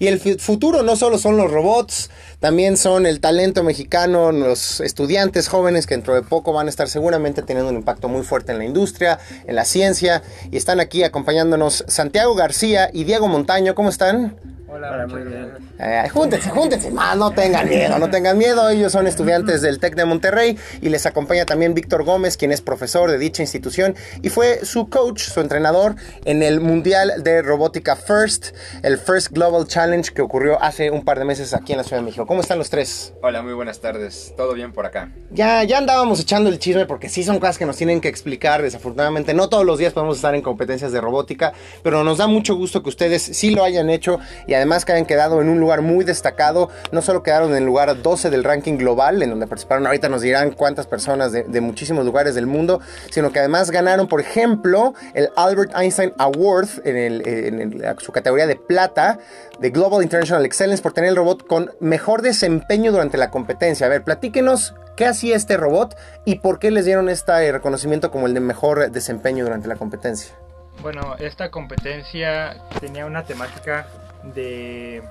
Y el futuro no solo son los robots, también son el talento mexicano, los estudiantes jóvenes que dentro de poco van a estar seguramente teniendo un impacto muy fuerte en la industria, en la ciencia. Y están aquí acompañándonos Santiago García y Diego Montaño. ¿Cómo están? Hola, muy bien. Eh, júntense, júntense más, no tengan miedo, no tengan miedo. Ellos son estudiantes del TEC de Monterrey y les acompaña también Víctor Gómez, quien es profesor de dicha institución y fue su coach, su entrenador en el Mundial de Robótica First, el First Global Challenge que ocurrió hace un par de meses aquí en la Ciudad de México. ¿Cómo están los tres? Hola, muy buenas tardes. ¿Todo bien por acá? Ya, ya andábamos echando el chisme porque sí son cosas que nos tienen que explicar. Desafortunadamente, no todos los días podemos estar en competencias de robótica, pero nos da mucho gusto que ustedes sí lo hayan hecho y además que hayan quedado en un lugar muy destacado. No solo quedaron en el lugar 12 del ranking global, en donde participaron, ahorita nos dirán cuántas personas de, muchísimos lugares del mundo, sino que además ganaron, por ejemplo, el Albert Einstein Award en, su categoría de plata de Global International Excellence por tener el robot con mejor desempeño durante la competencia. A ver, platíquenos qué hacía este robot y por qué les dieron este reconocimiento como el de mejor desempeño durante la competencia. Bueno, esta competencia tenía una temática de,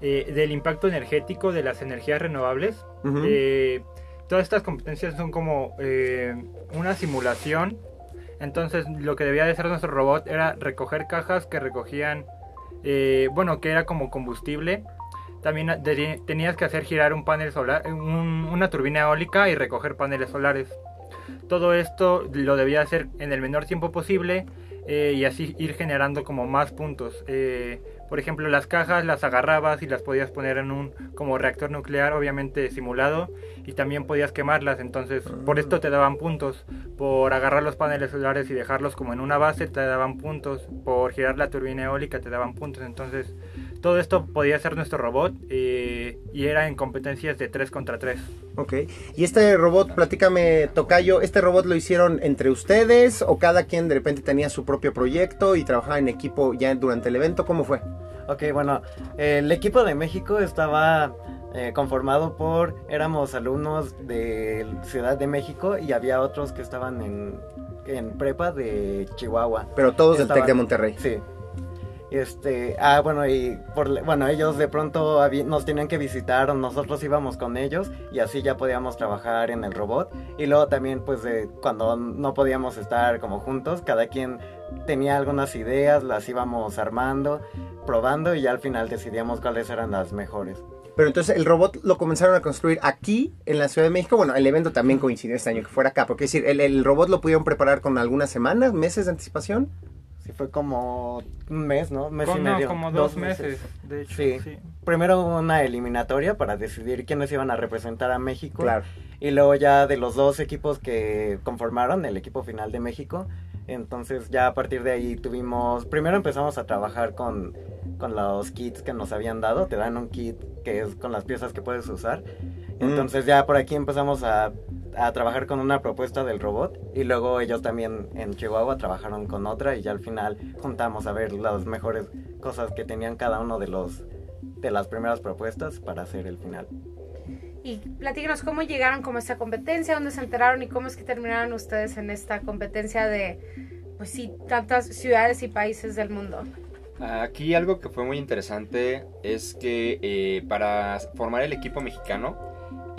eh, del impacto energético de las energías renovables. Eh, todas estas competencias son como eh, una simulación. Entonces lo que debía de hacer nuestro robot era recoger cajas que recogían, bueno, que era como combustible. También tenías que hacer girar un panel solar, una turbina eólica y recoger paneles solares. Todo esto lo debía hacer en el menor tiempo posible y así ir generando como más puntos. Por ejemplo, las cajas las agarrabas y las podías poner en un como reactor nuclear, obviamente simulado, y también podías quemarlas. Entonces, por esto te daban puntos. Por agarrar los paneles solares y dejarlos como en una base, te daban puntos. Por girar la turbina eólica, te daban puntos. Entonces, todo esto podía ser nuestro robot eh, y era en competencias de 3 contra 3. Ok. Y este robot, platícame, Tocayo, ¿este robot lo hicieron entre ustedes o cada quien de repente tenía su propio proyecto y trabajaba en equipo ya durante el evento? ¿Cómo fue? Ok, bueno, el equipo de México estaba eh, conformado por, éramos alumnos de Ciudad de México y había otros que estaban en, en prepa de Chihuahua. Pero todos del TEC de Monterrey. Sí. Este, ah, bueno, y por, bueno, ellos de pronto nos tenían que visitar nosotros íbamos con ellos y así ya podíamos trabajar en el robot. Y luego también, pues, de, cuando no podíamos estar como juntos, cada quien tenía algunas ideas, las íbamos armando probando y ya al final decidíamos cuáles eran las mejores. Pero entonces el robot lo comenzaron a construir aquí, en la Ciudad de México. Bueno, el evento también coincidió este año que fuera acá. Porque es decir, el, robot lo pudieron preparar con algunas semanas, meses de anticipación. Sí, fue como un mes, ¿no? Mes y medio. como dos, meses, de hecho. Sí. sí. Primero una eliminatoria para decidir quiénes iban a representar a México. Claro. Y luego ya de los dos equipos que conformaron el equipo final de México. Entonces ya a partir de ahí tuvimos, primero empezamos a trabajar con con los kits que nos habían dado. Te dan un kit que es con las piezas que puedes usar. Mm. Entonces ya por aquí empezamos a, a, trabajar con una propuesta del robot y luego ellos también en Chihuahua trabajaron con otra y ya al final juntamos a ver las mejores cosas que tenían cada uno de los de las primeras propuestas para hacer el final. Y platíquenos cómo llegaron como esta competencia, dónde se enteraron y cómo es que terminaron ustedes en esta competencia de, pues sí, tantas ciudades y países del mundo. Aquí algo que fue muy interesante es que eh, para formar el equipo mexicano,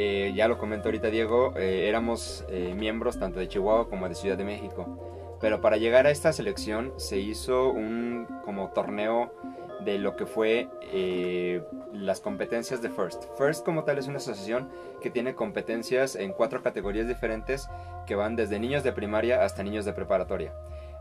eh, ya lo comentó ahorita Diego, eh, éramos miembros tanto de Chihuahua como de Ciudad de México. Pero para llegar a esta selección se hizo un como torneo de lo que fue las competencias de First. First como tal es una asociación que tiene competencias en cuatro categorías diferentes que van desde niños de primaria hasta niños de preparatoria.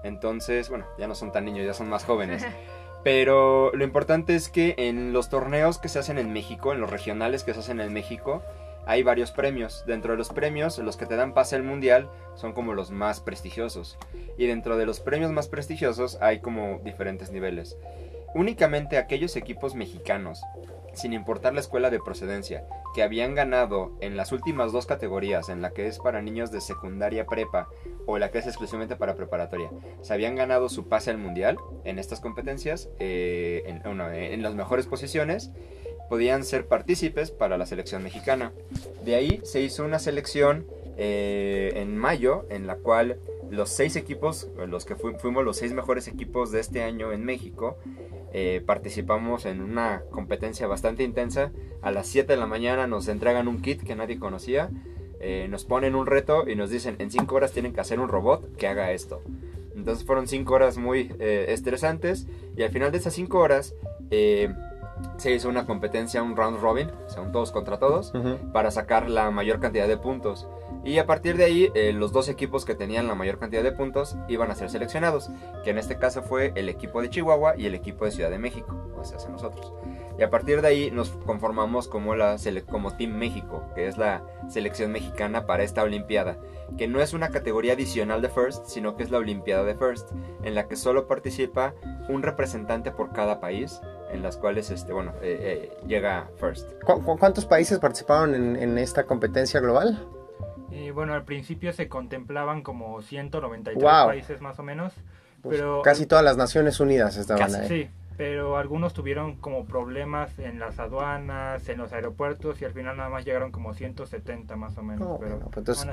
Entonces, bueno, ya no son tan niños, ya son más jóvenes. Pero lo importante es que en los torneos que se hacen en México, en los regionales que se hacen en México, hay varios premios. Dentro de los premios, los que te dan pase al mundial son como los más prestigiosos. Y dentro de los premios más prestigiosos hay como diferentes niveles. Únicamente aquellos equipos mexicanos sin importar la escuela de procedencia, que habían ganado en las últimas dos categorías, en la que es para niños de secundaria prepa o la que es exclusivamente para preparatoria, se habían ganado su pase al mundial en estas competencias, eh, en, las mejores posiciones, podían ser partícipes para la selección mexicana. De ahí se hizo una selección eh, en mayo, en la cual los seis equipos, los que fuimos los seis mejores equipos de este año en México, eh, participamos en una competencia bastante intensa. A las 7 de la mañana nos entregan un kit que nadie conocía, eh, nos ponen un reto y nos dicen en 5 horas tienen que hacer un robot que haga esto. Entonces fueron 5 horas muy estresantes y al final de esas 5 horas se hizo una competencia, un round robin, o sea, un todos contra todos, para sacar la mayor cantidad de puntos. Y a partir de ahí, eh, los dos equipos que tenían la mayor cantidad de puntos iban a ser seleccionados, que en este caso fue el equipo de Chihuahua y el equipo de Ciudad de México, o sea, nosotros. Y a partir de ahí nos conformamos como, la como Team México, que es la selección mexicana para esta Olimpiada, que no es una categoría adicional de First, sino que es la Olimpiada de First, en la que solo participa un representante por cada país, en las cuales este, bueno, eh, eh, llega First. ¿Cuántos países participaron en, esta competencia global? Y bueno, al principio se contemplaban como 193 países más o menos. Pues pero casi todas las Naciones Unidas estaban ahí. Sí, pero algunos tuvieron como problemas en las aduanas, en los aeropuertos y al final nada más llegaron como 170 más o menos. pero pues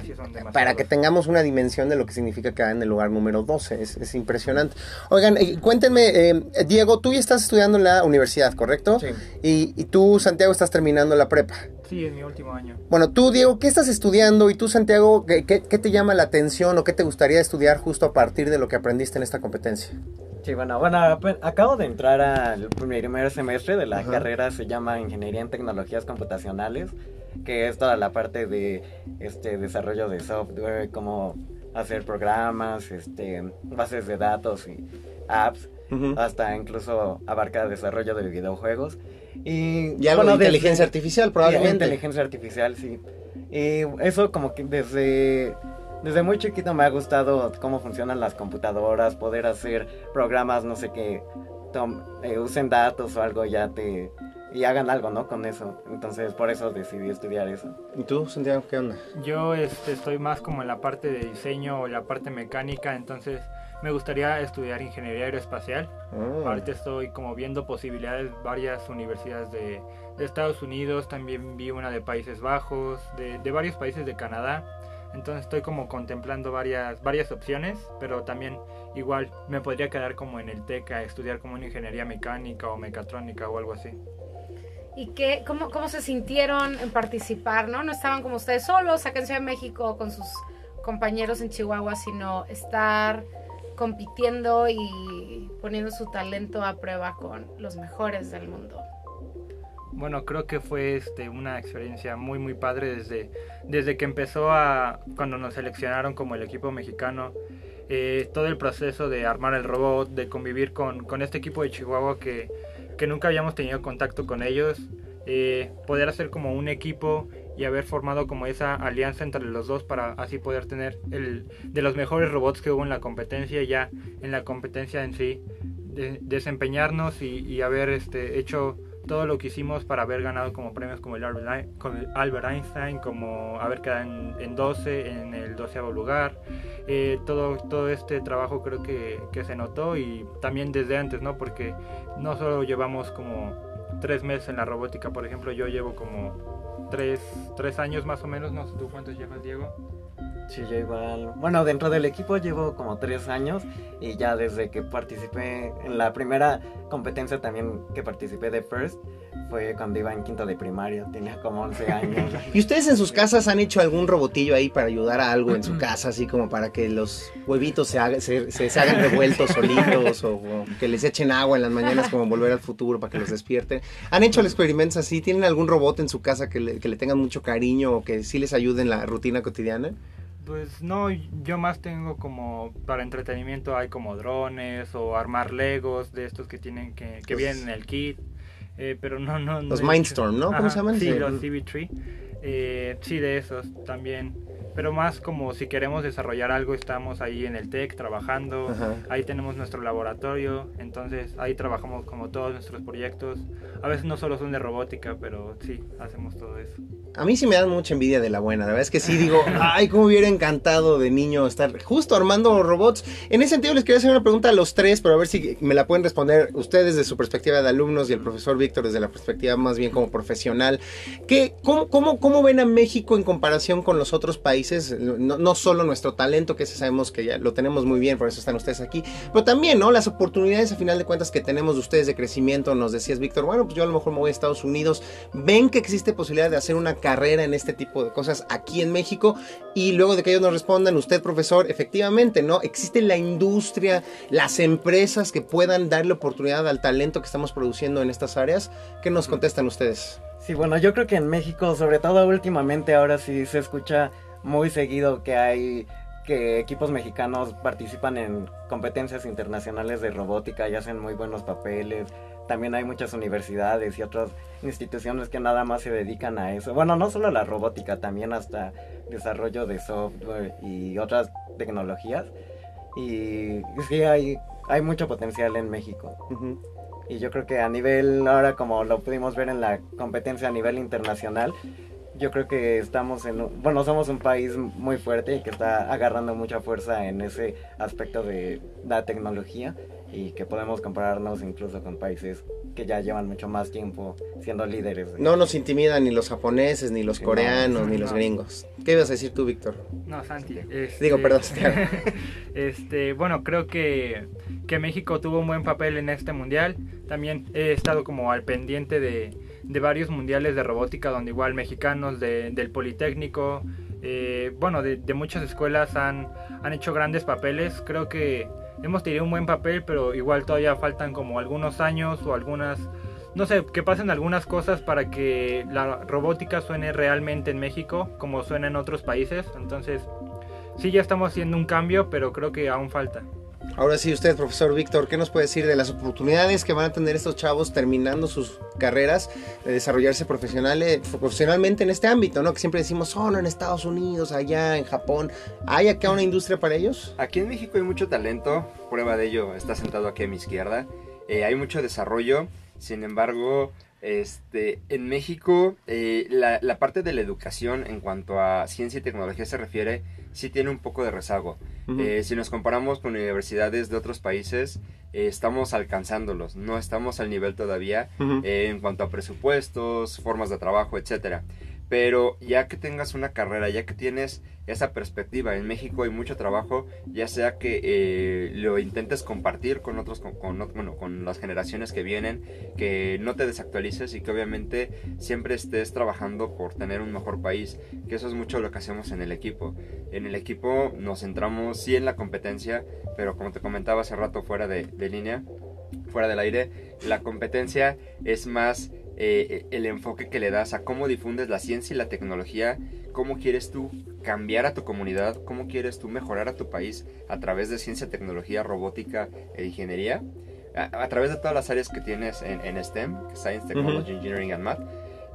para que tengamos una dimensión de lo que significa quedar en el lugar número 12, es, impresionante. Oigan, eh, cuéntenme, eh, Diego, tú ya estás estudiando en la universidad, ¿correcto? Sí. Y, tú, Santiago, estás terminando la prepa. Sí, en mi último año. Bueno, tú, Diego, ¿qué estás estudiando? Y tú, Santiago, ¿qué, qué te llama la atención o qué te gustaría estudiar justo a partir de lo que aprendiste en esta competencia? Sí, bueno, bueno, acabo de entrar al primer semestre de la carrera, se llama Ingeniería en Tecnologías Computacionales, que es toda la parte de este desarrollo de software, cómo hacer programas, este, bases de datos y apps, hasta incluso abarca desarrollo de videojuegos. Y, y algo de inteligencia artificial, probablemente. inteligencia artificial, sí. Y eso como que desde desde muy chiquito me ha gustado cómo funcionan las computadoras, poder hacer programas, no sé qué, eh, usen datos o algo ya te y hagan algo, ¿no? Con eso. Entonces, por eso decidí estudiar eso. ¿Y tú, Santiago, qué onda? Yo este, estoy más como en la parte de diseño o la parte mecánica, entonces me gustaría estudiar ingeniería aeroespacial. Ah. Ahorita estoy como viendo posibilidades, varias universidades de, Estados Unidos, también vi una de Países Bajos, de, de varios países de Canadá. Entonces estoy como contemplando varias, varias opciones, pero también igual me podría quedar como en el TEC a estudiar como una ingeniería mecánica o mecatrónica o algo así. ¿Y qué, cómo, cómo se sintieron en participar? ¿no? no estaban como ustedes solos acá en Ciudad de México con sus compañeros en Chihuahua, sino estar compitiendo y poniendo su talento a prueba con los mejores del mundo. Bueno, creo que fue este, una experiencia muy muy padre desde, desde que empezó a cuando nos seleccionaron como el equipo mexicano. Eh, todo el proceso de armar el robot, de convivir con, con este equipo de Chihuahua que, que, nunca habíamos tenido contacto con ellos, eh, poder hacer como un equipo y haber formado como esa alianza entre los dos para así poder tener el de los mejores robots que hubo en la competencia ya en la competencia en sí desempeñarnos y, y haber este hecho todo lo que hicimos para haber ganado como premios como el Albert Einstein, como haber quedado en, 12, en el 12 lugar. Eh, todo, todo este trabajo creo que, que, se notó y también desde antes, ¿no? Porque no solo llevamos como tres meses en la robótica, por ejemplo, yo llevo como tres, tres años más o menos, no sé tú cuántos llevas, Diego. Sí, yo igual. Bueno, dentro del equipo llevo como tres años y ya desde que participé en la primera competencia también que participé de First fue cuando iba en quinto de primaria, tenía como 11 años. ¿Y ustedes en sus casas han hecho algún robotillo ahí para ayudar a algo en su casa, así como para que los huevitos se, hagan, se, hagan revueltos solitos o, que les echen agua en las mañanas como volver al futuro para que los despierten? ¿Han hecho el experimento así? ¿Tienen algún robot en su casa que le, que le tengan mucho cariño o que sí les ayude en la rutina cotidiana? Pues no, yo más tengo como para entretenimiento hay como drones o armar legos de estos que tienen que, que vienen en el kit. Eh, pero no, no. Los Mindstorm, ¿no? ¿Cómo se llaman? Sí, los CV3. Eh, sí, de esos también pero más como si queremos desarrollar algo, estamos ahí en el TEC trabajando, ahí tenemos nuestro laboratorio, entonces ahí trabajamos como todos nuestros proyectos. A veces no solo son de robótica, pero sí, hacemos todo eso. A mí sí me dan mucha envidia de la buena, la verdad es que sí digo, ay, cómo hubiera encantado de niño estar justo armando robots. En ese sentido les quería hacer una pregunta a los tres, pero a ver si me la pueden responder ustedes desde su perspectiva de alumnos y el profesor Víctor desde la perspectiva más bien como profesional. ¿Qué, cómo, cómo, ¿Cómo ven a México en comparación con los otros países? Países, no, no, solo nuestro talento, que sabemos que ya lo tenemos muy bien, por eso están ustedes aquí, pero también, ¿no? Las oportunidades a final de cuentas que tenemos de ustedes de crecimiento, nos decías, Víctor, bueno, pues yo a lo mejor me voy a Estados Unidos, ven que existe posibilidad de hacer una carrera en este tipo de cosas aquí en México y luego de que ellos nos respondan, usted, profesor, efectivamente, ¿no? Existe la industria, las empresas que puedan darle oportunidad al talento que estamos produciendo en estas áreas. ¿Qué nos contestan ustedes? Sí, bueno, yo creo que en México, sobre todo últimamente, ahora sí se escucha muy seguido que hay que equipos mexicanos participan en competencias internacionales de robótica y hacen muy buenos papeles. También hay muchas universidades y otras instituciones que nada más se dedican a eso. Bueno, no solo la robótica, también hasta desarrollo de software y otras tecnologías. Y sí, hay, hay mucho potencial en México. Y yo creo que a nivel, ahora como lo pudimos ver en la competencia a nivel internacional, yo creo que estamos en, bueno, somos un país muy fuerte y que está agarrando mucha fuerza en ese aspecto de la tecnología y que podemos compararnos incluso con países que ya llevan mucho más tiempo siendo líderes. No nos intimidan ni los japoneses, ni los coreanos, ni los gringos. ¿Qué ibas a decir tú, Víctor? No, Santi. Digo, perdón. este, bueno, creo que, que México tuvo un buen papel en este mundial. También he estado como al pendiente de, de varios mundiales de robótica donde igual mexicanos de, del Politécnico, eh, bueno, de, de, muchas escuelas han, han hecho grandes papeles. Creo que hemos tenido un buen papel, pero igual todavía faltan como algunos años o algunas, no sé, que pasen algunas cosas para que la robótica suene realmente en México como suena en otros países. Entonces, sí, ya estamos haciendo un cambio, pero creo que aún falta. Ahora sí, usted, profesor Víctor, ¿qué nos puede decir de las oportunidades que van a tener estos chavos terminando sus carreras de desarrollarse profesionalmente en este ámbito, ¿no? Que siempre decimos, solo en Estados Unidos, allá, en Japón. ¿Hay acá una industria para ellos? Aquí en México hay mucho talento, prueba de ello está sentado aquí a mi izquierda. Eh, hay mucho desarrollo, sin embargo, este, en México, eh, la, la, parte de la educación en cuanto a ciencia y tecnología se refiere, sí tiene un poco de rezago. eh, si nos comparamos con universidades de otros países, eh, estamos alcanzándolos, no estamos al nivel todavía eh, en cuanto a presupuestos, formas de trabajo, etcétera. Pero ya que tengas una carrera, ya que tienes esa perspectiva, en México hay mucho trabajo, ya sea que eh, lo intentes compartir con otros, con, bueno, con las generaciones que vienen, que no te desactualices y que obviamente siempre estés trabajando por tener un mejor país, que eso es mucho lo que hacemos en el equipo. En el equipo nos centramos sí en la competencia, pero como te comentaba hace rato fuera de línea, fuera del aire, la competencia es más eh, el enfoque que le das a cómo difundes la ciencia y la tecnología, cómo quieres tú cambiar a tu comunidad, cómo quieres tú mejorar a tu país a través de ciencia, tecnología, robótica e ingeniería, a, a través de todas las áreas que tienes en, en STEM, Science, Technology, uh -huh. Engineering and Math,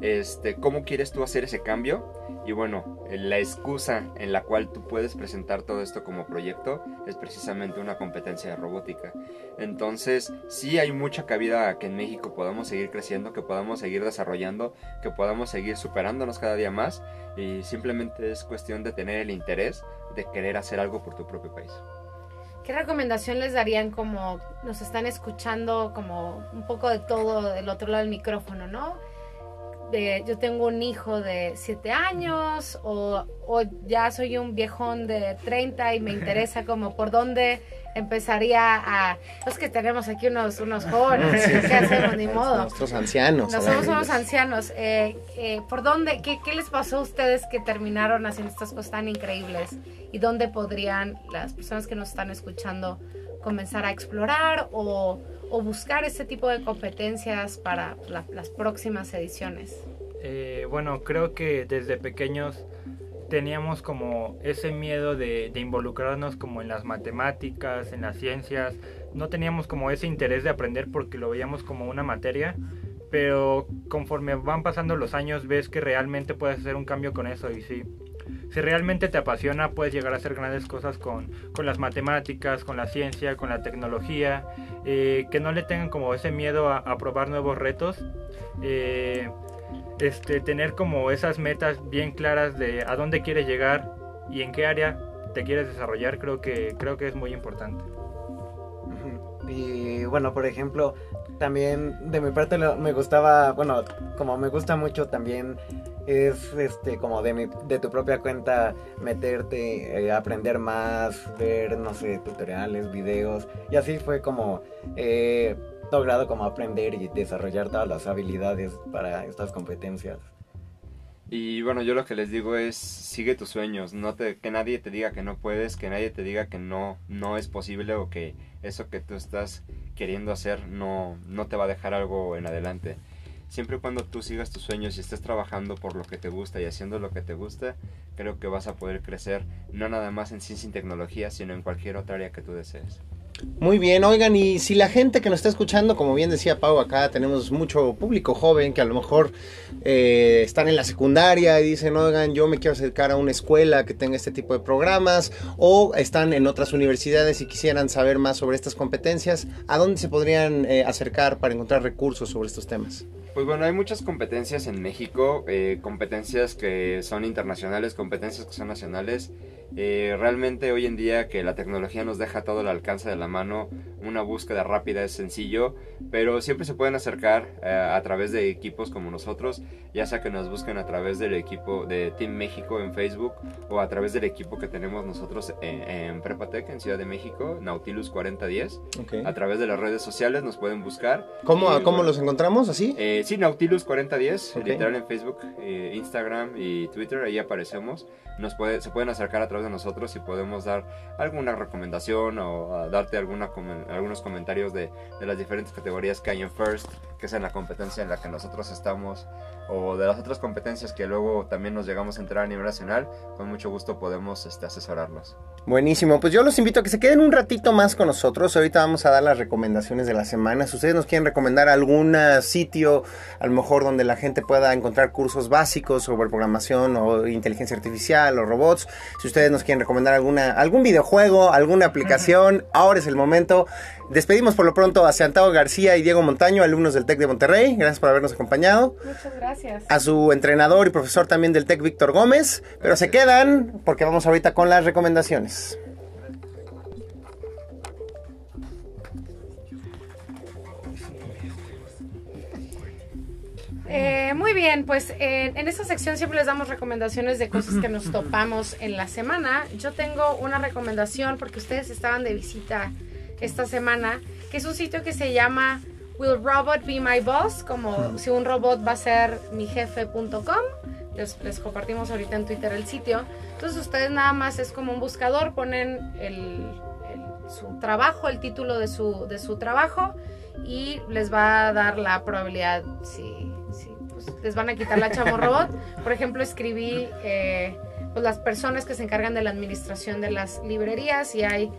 este, cómo quieres tú hacer ese cambio y bueno, la excusa en la cual tú puedes presentar todo esto como proyecto es precisamente una competencia de robótica. Entonces, sí hay mucha cabida a que en México podamos seguir creciendo, que podamos seguir desarrollando, que podamos seguir superándonos cada día más y simplemente es cuestión de tener el interés de querer hacer algo por tu propio país. ¿Qué recomendación les darían como nos están escuchando como un poco de todo del otro lado del micrófono, no? De, yo tengo un hijo de 7 años o, o, ya soy un viejón de 30 y me interesa como por dónde empezaría a... Es que tenemos aquí unos, unos jóvenes, sí, ¿qué hacemos? Ni modo. Nuestros ancianos. Nosotros somos unos ancianos. Eh, eh, ¿Por dónde? Qué, ¿Qué les pasó a ustedes que terminaron haciendo estas cosas tan increíbles? ¿Y dónde podrían las personas que nos están escuchando comenzar a explorar o, o buscar ese tipo de competencias para la, las próximas ediciones? Eh, bueno, creo que desde pequeños teníamos como ese miedo de, de, involucrarnos como en las matemáticas, en las ciencias, no teníamos como ese interés de aprender porque lo veíamos como una materia, pero conforme van pasando los años ves que realmente puedes hacer un cambio con eso y sí, si realmente te apasiona puedes llegar a hacer grandes cosas con, con las matemáticas, con la ciencia, con la tecnología, eh, que no le tengan como ese miedo a, probar nuevos retos. Eh, este, tener como esas metas bien claras de a dónde quieres llegar y en qué área te quieres desarrollar, creo que, creo que es muy importante. Y bueno, por ejemplo, también de mi parte me gustaba, bueno, como me gusta mucho también es este como de, de tu propia cuenta meterte, eh, aprender más, ver, no sé, tutoriales, videos. Y así fue como he logrado como aprender y desarrollar todas las habilidades para estas competencias. Y bueno, yo lo que les digo es sigue tus sueños, no te, que nadie te diga que no puedes, que nadie te diga que no, no es posible o que eso que tú estás queriendo hacer no, no te va a dejar algo en adelante. Siempre y cuando tú sigas tus sueños y estés trabajando por lo que te gusta y haciendo lo que te gusta, creo que vas a poder crecer no nada más en ciencia y tecnología, sino en cualquier otra área que tú desees. Muy bien, oigan, y si la gente que nos está escuchando, como bien decía Pau, acá tenemos mucho público joven que a lo mejor eh, están en la secundaria y dicen, oigan, yo me quiero acercar a una escuela que tenga este tipo de programas, o están en otras universidades y quisieran saber más sobre estas competencias, ¿a dónde se podrían eh, acercar para encontrar recursos sobre estos temas? Pues bueno, hay muchas competencias en México, eh, competencias que son internacionales, competencias que son nacionales. Eh, realmente hoy en día que la tecnología nos deja todo al alcance de la mano, una búsqueda rápida es sencillo, pero siempre se pueden acercar eh, a través de equipos como nosotros, ya sea que nos busquen a través del equipo de Team México en Facebook o a través del equipo que tenemos nosotros en, Prepatec en Ciudad de México, Nautilus 4010. A través de las redes sociales nos pueden buscar. ¿Cómo, ¿cómo los encontramos así? Eh, sí, Nautilus 4010, literal en Facebook, eh, Instagram y Twitter, ahí aparecemos. Nos puede, se pueden acercar a través de nosotros y podemos dar alguna recomendación o darte alguna, algunos comentarios de, de las diferentes categorías que hay en First, que es en la competencia en la que nosotros estamos, o de las otras competencias que luego también nos llegamos a entrar a nivel nacional, con mucho gusto podemos este, asesorarlos. Buenísimo, pues yo los invito a que se queden un ratito más con nosotros. Ahorita vamos a dar las recomendaciones de la semana. Si ustedes nos quieren recomendar algún sitio, a lo mejor donde la gente pueda encontrar cursos básicos sobre programación o inteligencia artificial o robots, si ustedes nos quieren recomendar alguna, algún videojuego, alguna aplicación, ahora es el momento. Despedimos por lo pronto a Santiago García y Diego Montaño, alumnos del TEC de Monterrey. Gracias por habernos acompañado. Muchas gracias. A su entrenador y profesor también del TEC, Víctor Gómez. Pero se quedan porque vamos ahorita con las recomendaciones. Eh, muy bien, pues eh, en esta sección siempre les damos recomendaciones de cosas que nos topamos en la semana. Yo tengo una recomendación porque ustedes estaban de visita esta semana, que es un sitio que se llama Will Robot Be My Boss, como si un robot va a ser mi jefe.com. Les, les, compartimos ahorita en Twitter el sitio. Entonces ustedes nada más es como un buscador, ponen el, su trabajo, el título de su, de su trabajo y les va a dar la probabilidad si, pues, les van a quitar la chamo robot. Por ejemplo, escribí eh, pues, las personas que se encargan de la administración de las librerías y hay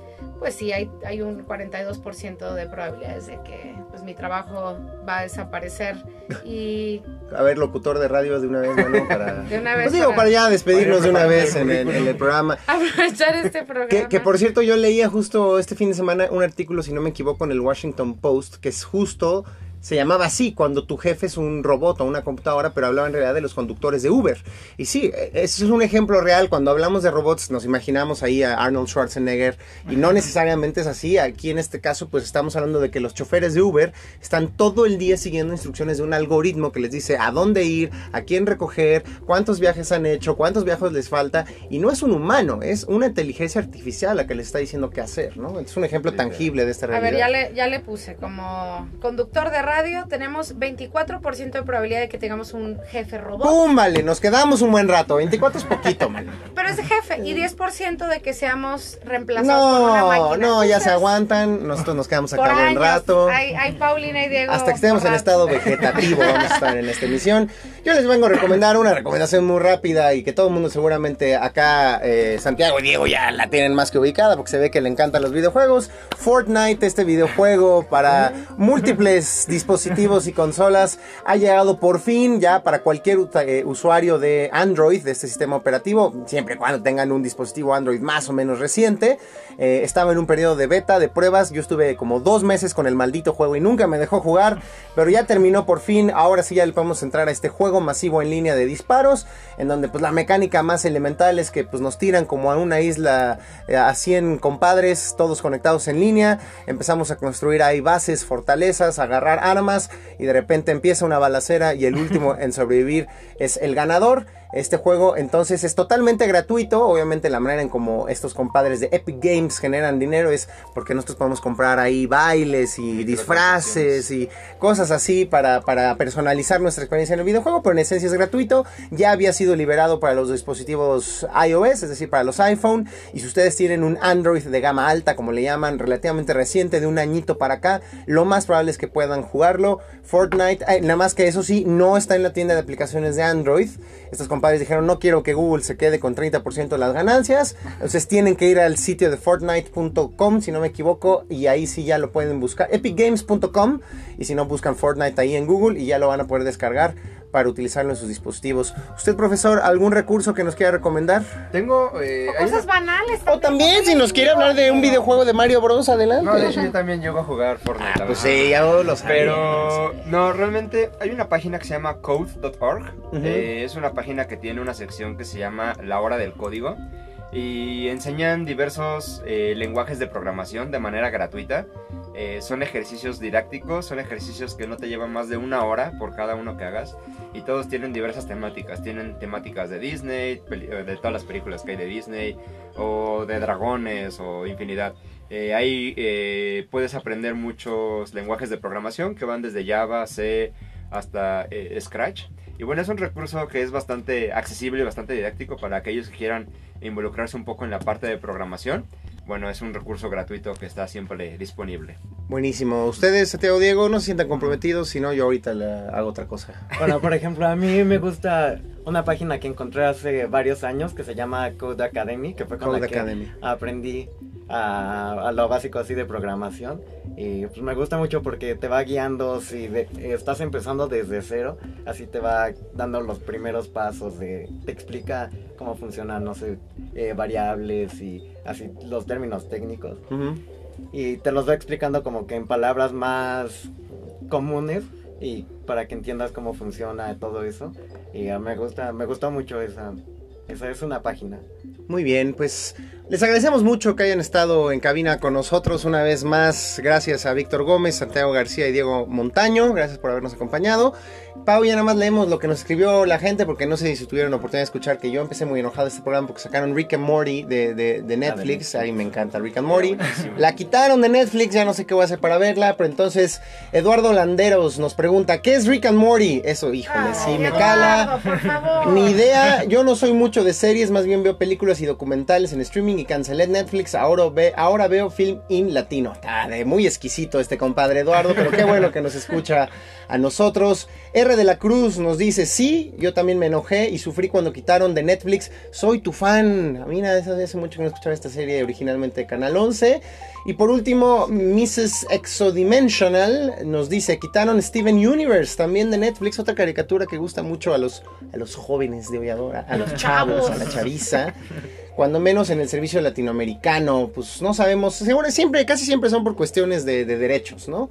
pues sí, hay, hay un 42% de probabilidades de que pues, mi trabajo va a desaparecer. Y... A ver, locutor de radio de una vez, bueno, para... De una vez. Pues digo, para, ya despedirnos de una vez en el, programa. Aprovechar este programa. Que, que, por cierto, yo leía justo este fin de semana un artículo, si no me equivoco, en el Washington Post, que es justo se llamaba así cuando tu jefe es un robot o una computadora, pero hablaba en realidad de los conductores de Uber. Y sí, ese es un ejemplo real. Cuando hablamos de robots nos imaginamos ahí a Arnold Schwarzenegger y no necesariamente es así. Aquí en este caso pues estamos hablando de que los choferes de Uber están todo el día siguiendo instrucciones de un algoritmo que les dice a dónde ir, a quién recoger, cuántos viajes han hecho, cuántos viajes les falta. Y no es un humano, es una inteligencia artificial la que les está diciendo qué hacer, ¿no? Es un ejemplo tangible de esta realidad. A ver, ya le, ya le puse como conductor de radio tenemos 24% de probabilidad de que tengamos un jefe robot. ¡Pum! Vale, nos quedamos un buen rato. 24 es poquito, man. Pero es jefe. Y 10% de que seamos reemplazados por una máquina. No, ya se aguantan. Nosotros nos quedamos acá un buen rato. Hay, hay, Paulina y Diego. Hasta que estemos en estado vegetativo vamos a estar en esta emisión. Yo les vengo a recomendar una recomendación muy rápida y que todo el mundo seguramente acá, eh, Santiago y Diego ya la tienen más que ubicada porque se ve que le encantan los videojuegos. Fortnite, este videojuego para múltiples dispositivos y consolas ha llegado por fin ya para cualquier eh, usuario de Android, de este sistema operativo, siempre y cuando tengan un dispositivo Android más o menos reciente. Eh, estaba en un periodo de beta, de pruebas, yo estuve como dos meses con el maldito juego y nunca me dejó jugar, pero ya terminó por fin, ahora sí ya le podemos entrar a este juego masivo en línea de disparos, en donde pues la mecánica más elemental es que pues nos tiran como a una isla eh, a 100 compadres, todos conectados en línea, empezamos a construir ahí bases, fortalezas, agarrar armas y de repente empieza una balacera y el último en sobrevivir es el ganador. Este juego entonces es totalmente gratuito. Obviamente la manera en como estos compadres de Epic Games generan dinero es porque nosotros podemos comprar ahí bailes y disfraces y cosas así para, para personalizar nuestra experiencia en el videojuego, pero en esencia es gratuito. Ya había sido liberado para los dispositivos iOS, es decir, para los iPhone. Y si ustedes tienen un Android de gama alta, como le llaman, relativamente reciente, de un añito para acá, lo más probable es que puedan jugarlo. Fortnite, nada más que eso sí, no está en la tienda de aplicaciones de Android. Estos compadres dijeron, no quiero que Google se quede con 30% de las ganancias. Entonces tienen que ir al sitio de Fortnite.com, si no me equivoco, y ahí sí ya lo pueden buscar. EpicGames.com, y si no buscan Fortnite ahí en Google y ya lo van a poder descargar para utilizarlo en sus dispositivos. ¿Usted, profesor, algún recurso que nos quiera recomendar? Tengo... Eh, cosas banales. O también, si nos quiere hablar de un videojuego de Mario Bros, adelante. No, de hecho yo también llego a jugar Fortnite. Ah, pues sí, ya los Pero, no, realmente hay una página que se llama code.org. Eh, es una página que tiene una sección que se llama La Hora del Código. Y enseñan diversos eh, lenguajes de programación de manera gratuita. Eh, son ejercicios didácticos, son ejercicios que no te llevan más de una hora por cada uno que hagas y todos tienen diversas temáticas. Tienen temáticas de Disney, eh, de todas las películas que hay de Disney, o de dragones, o infinidad. Eh, ahí puedes aprender muchos lenguajes de programación que van desde Java, C hasta Scratch. Y bueno, es un recurso que es bastante accesible y bastante didáctico para aquellos que quieran involucrarse un poco en la parte de programación bueno, es un recurso gratuito que está siempre disponible. Buenísimo. Ustedes, Santiago Diego, no se sientan comprometidos, si no, yo ahorita le hago otra cosa. Bueno, por ejemplo, a mí me gusta una página que encontré hace varios años que se llama Code Academy, que fue con la que aprendí a, lo básico así de programación. Y pues me gusta mucho porque te va guiando si estás empezando desde cero, así te va dando los primeros pasos, de, te explica cómo funcionan, no sé, eh, variables y así los términos técnicos. Y te los va explicando como que en palabras más comunes y para que entiendas cómo funciona todo eso. Y me gusta, me gustó mucho esa, esa es una página. Muy bien, pues les agradecemos mucho que hayan estado en cabina con nosotros una vez más. Gracias a Víctor Gómez, Santiago García y Diego Montaño. Gracias por habernos acompañado. Pau, ya nada más leemos lo que nos escribió la gente, porque no sé si tuvieron la oportunidad de escuchar que yo empecé muy enojado este programa porque sacaron Rick and Morty de, de, Netflix. Ahí me encanta Rick and Morty. La quitaron de Netflix, ya no sé qué voy a hacer para verla, pero entonces Eduardo Landeros nos pregunta, ¿qué es Rick and Morty? Eso, híjole, sí, me cala. Ni idea, yo no soy mucho de series, más bien veo películas y documentales en streaming y cancelé Netflix, ahora, ve, ahora veo film in latino. De muy exquisito este compadre Eduardo, pero qué bueno que nos escucha a nosotros. R de la Cruz nos dice, sí, yo también me enojé y sufrí cuando quitaron de Netflix. Soy tu fan. A mí nada, hace mucho que no escuchaba esta serie originalmente de Canal 11. Y por último, Mrs. Exodimensional nos dice, quitaron Steven Universe también de Netflix, otra caricatura que gusta mucho a los, a los jóvenes de hoy ahora, a los chavos, a la chaviza. Cuando menos en el servicio latinoamericano, pues no sabemos, seguro, siempre, casi siempre son por cuestiones de, de derechos, ¿no?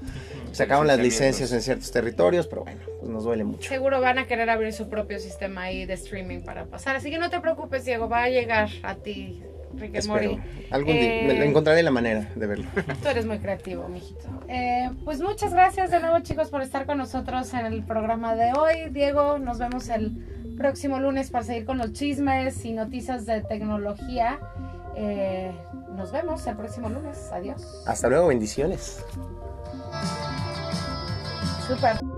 Sacaron las licencias en ciertos territorios, pero bueno, pues nos duele mucho. Seguro van a querer abrir su propio sistema ahí de streaming para pasar. Así que no te preocupes, Diego, va a llegar a ti. Rick Mori. Algún día eh, encontraré la manera de verlo. Tú eres muy creativo, mijito. Eh, pues muchas gracias de nuevo, chicos, por estar con nosotros en el programa de hoy. Diego, nos vemos el próximo lunes para seguir con los chismes y noticias de tecnología. Eh, nos vemos el próximo lunes. Adiós. Hasta luego, bendiciones. Super.